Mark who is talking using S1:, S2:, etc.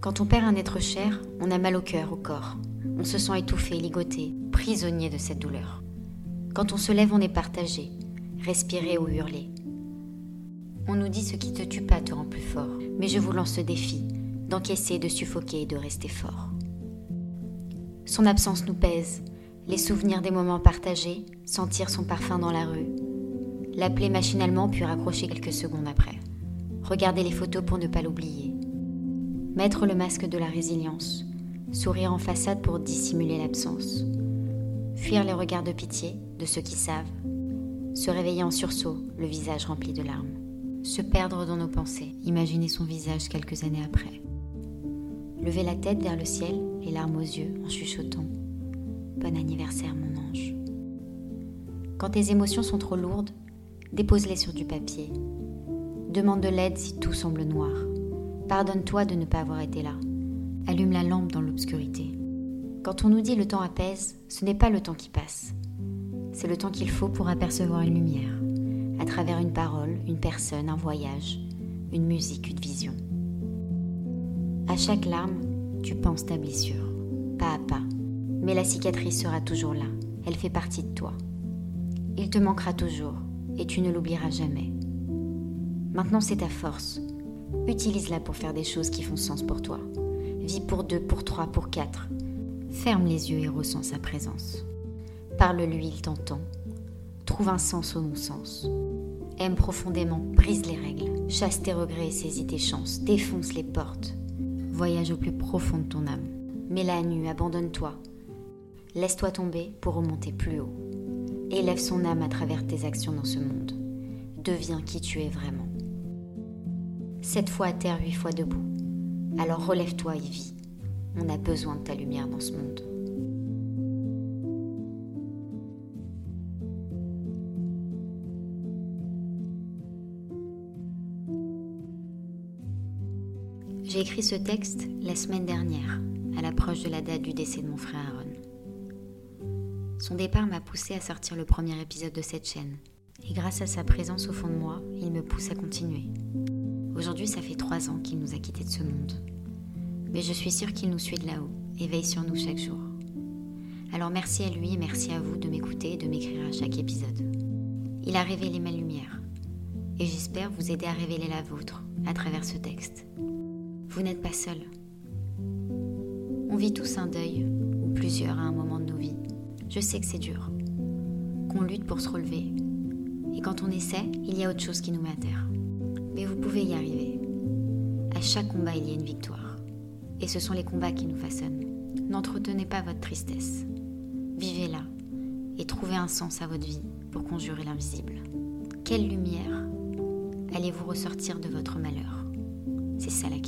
S1: Quand on perd un être cher, on a mal au cœur, au corps. On se sent étouffé, ligoté, prisonnier de cette douleur. Quand on se lève, on est partagé, respirer ou hurler. On nous dit ce qui te tue pas te rend plus fort, mais je vous lance ce défi d'encaisser, de suffoquer et de rester fort. Son absence nous pèse, les souvenirs des moments partagés, sentir son parfum dans la rue, l'appeler machinalement puis raccrocher quelques secondes après, regarder les photos pour ne pas l'oublier, mettre le masque de la résilience, sourire en façade pour dissimuler l'absence, fuir les regards de pitié de ceux qui savent, se réveiller en sursaut, le visage rempli de larmes, se perdre dans nos pensées, imaginer son visage quelques années après, lever la tête vers le ciel, les larmes aux yeux en chuchotant Bon anniversaire mon ange. Quand tes émotions sont trop lourdes, dépose-les sur du papier. Demande de l'aide si tout semble noir. Pardonne-toi de ne pas avoir été là. Allume la lampe dans l'obscurité. Quand on nous dit le temps apaise, ce n'est pas le temps qui passe. C'est le temps qu'il faut pour apercevoir une lumière, à travers une parole, une personne, un voyage, une musique, une vision. À chaque larme, tu penses ta blessure, pas à pas mais la cicatrice sera toujours là, elle fait partie de toi. Il te manquera toujours, et tu ne l'oublieras jamais. Maintenant c'est ta force. Utilise-la pour faire des choses qui font sens pour toi. Vis pour deux, pour trois, pour quatre. Ferme les yeux et ressens sa présence. Parle-lui, il t'entend. Trouve un sens au non-sens. Aime profondément, brise les règles, chasse tes regrets et saisis tes chances, défonce les portes. Voyage au plus profond de ton âme. Mets la nu, abandonne-toi, Laisse-toi tomber pour remonter plus haut. Élève son âme à travers tes actions dans ce monde. Deviens qui tu es vraiment. Sept fois à terre, huit fois debout. Alors relève-toi et. On a besoin de ta lumière dans ce monde. J'ai écrit ce texte la semaine dernière, à l'approche de la date du décès de mon frère Aaron. Son départ m'a poussé à sortir le premier épisode de cette chaîne. Et grâce à sa présence au fond de moi, il me pousse à continuer. Aujourd'hui, ça fait trois ans qu'il nous a quittés de ce monde. Mais je suis sûre qu'il nous suit de là-haut et veille sur nous chaque jour. Alors merci à lui et merci à vous de m'écouter et de m'écrire à chaque épisode. Il a révélé ma lumière. Et j'espère vous aider à révéler la vôtre à travers ce texte. Vous n'êtes pas seul. On vit tous un deuil, ou plusieurs à un moment de nos vies. Je sais que c'est dur, qu'on lutte pour se relever. Et quand on essaie, il y a autre chose qui nous met à terre. Mais vous pouvez y arriver. À chaque combat, il y a une victoire. Et ce sont les combats qui nous façonnent. N'entretenez pas votre tristesse. Vivez-la et trouvez un sens à votre vie pour conjurer l'invisible. Quelle lumière allez-vous ressortir de votre malheur? C'est ça la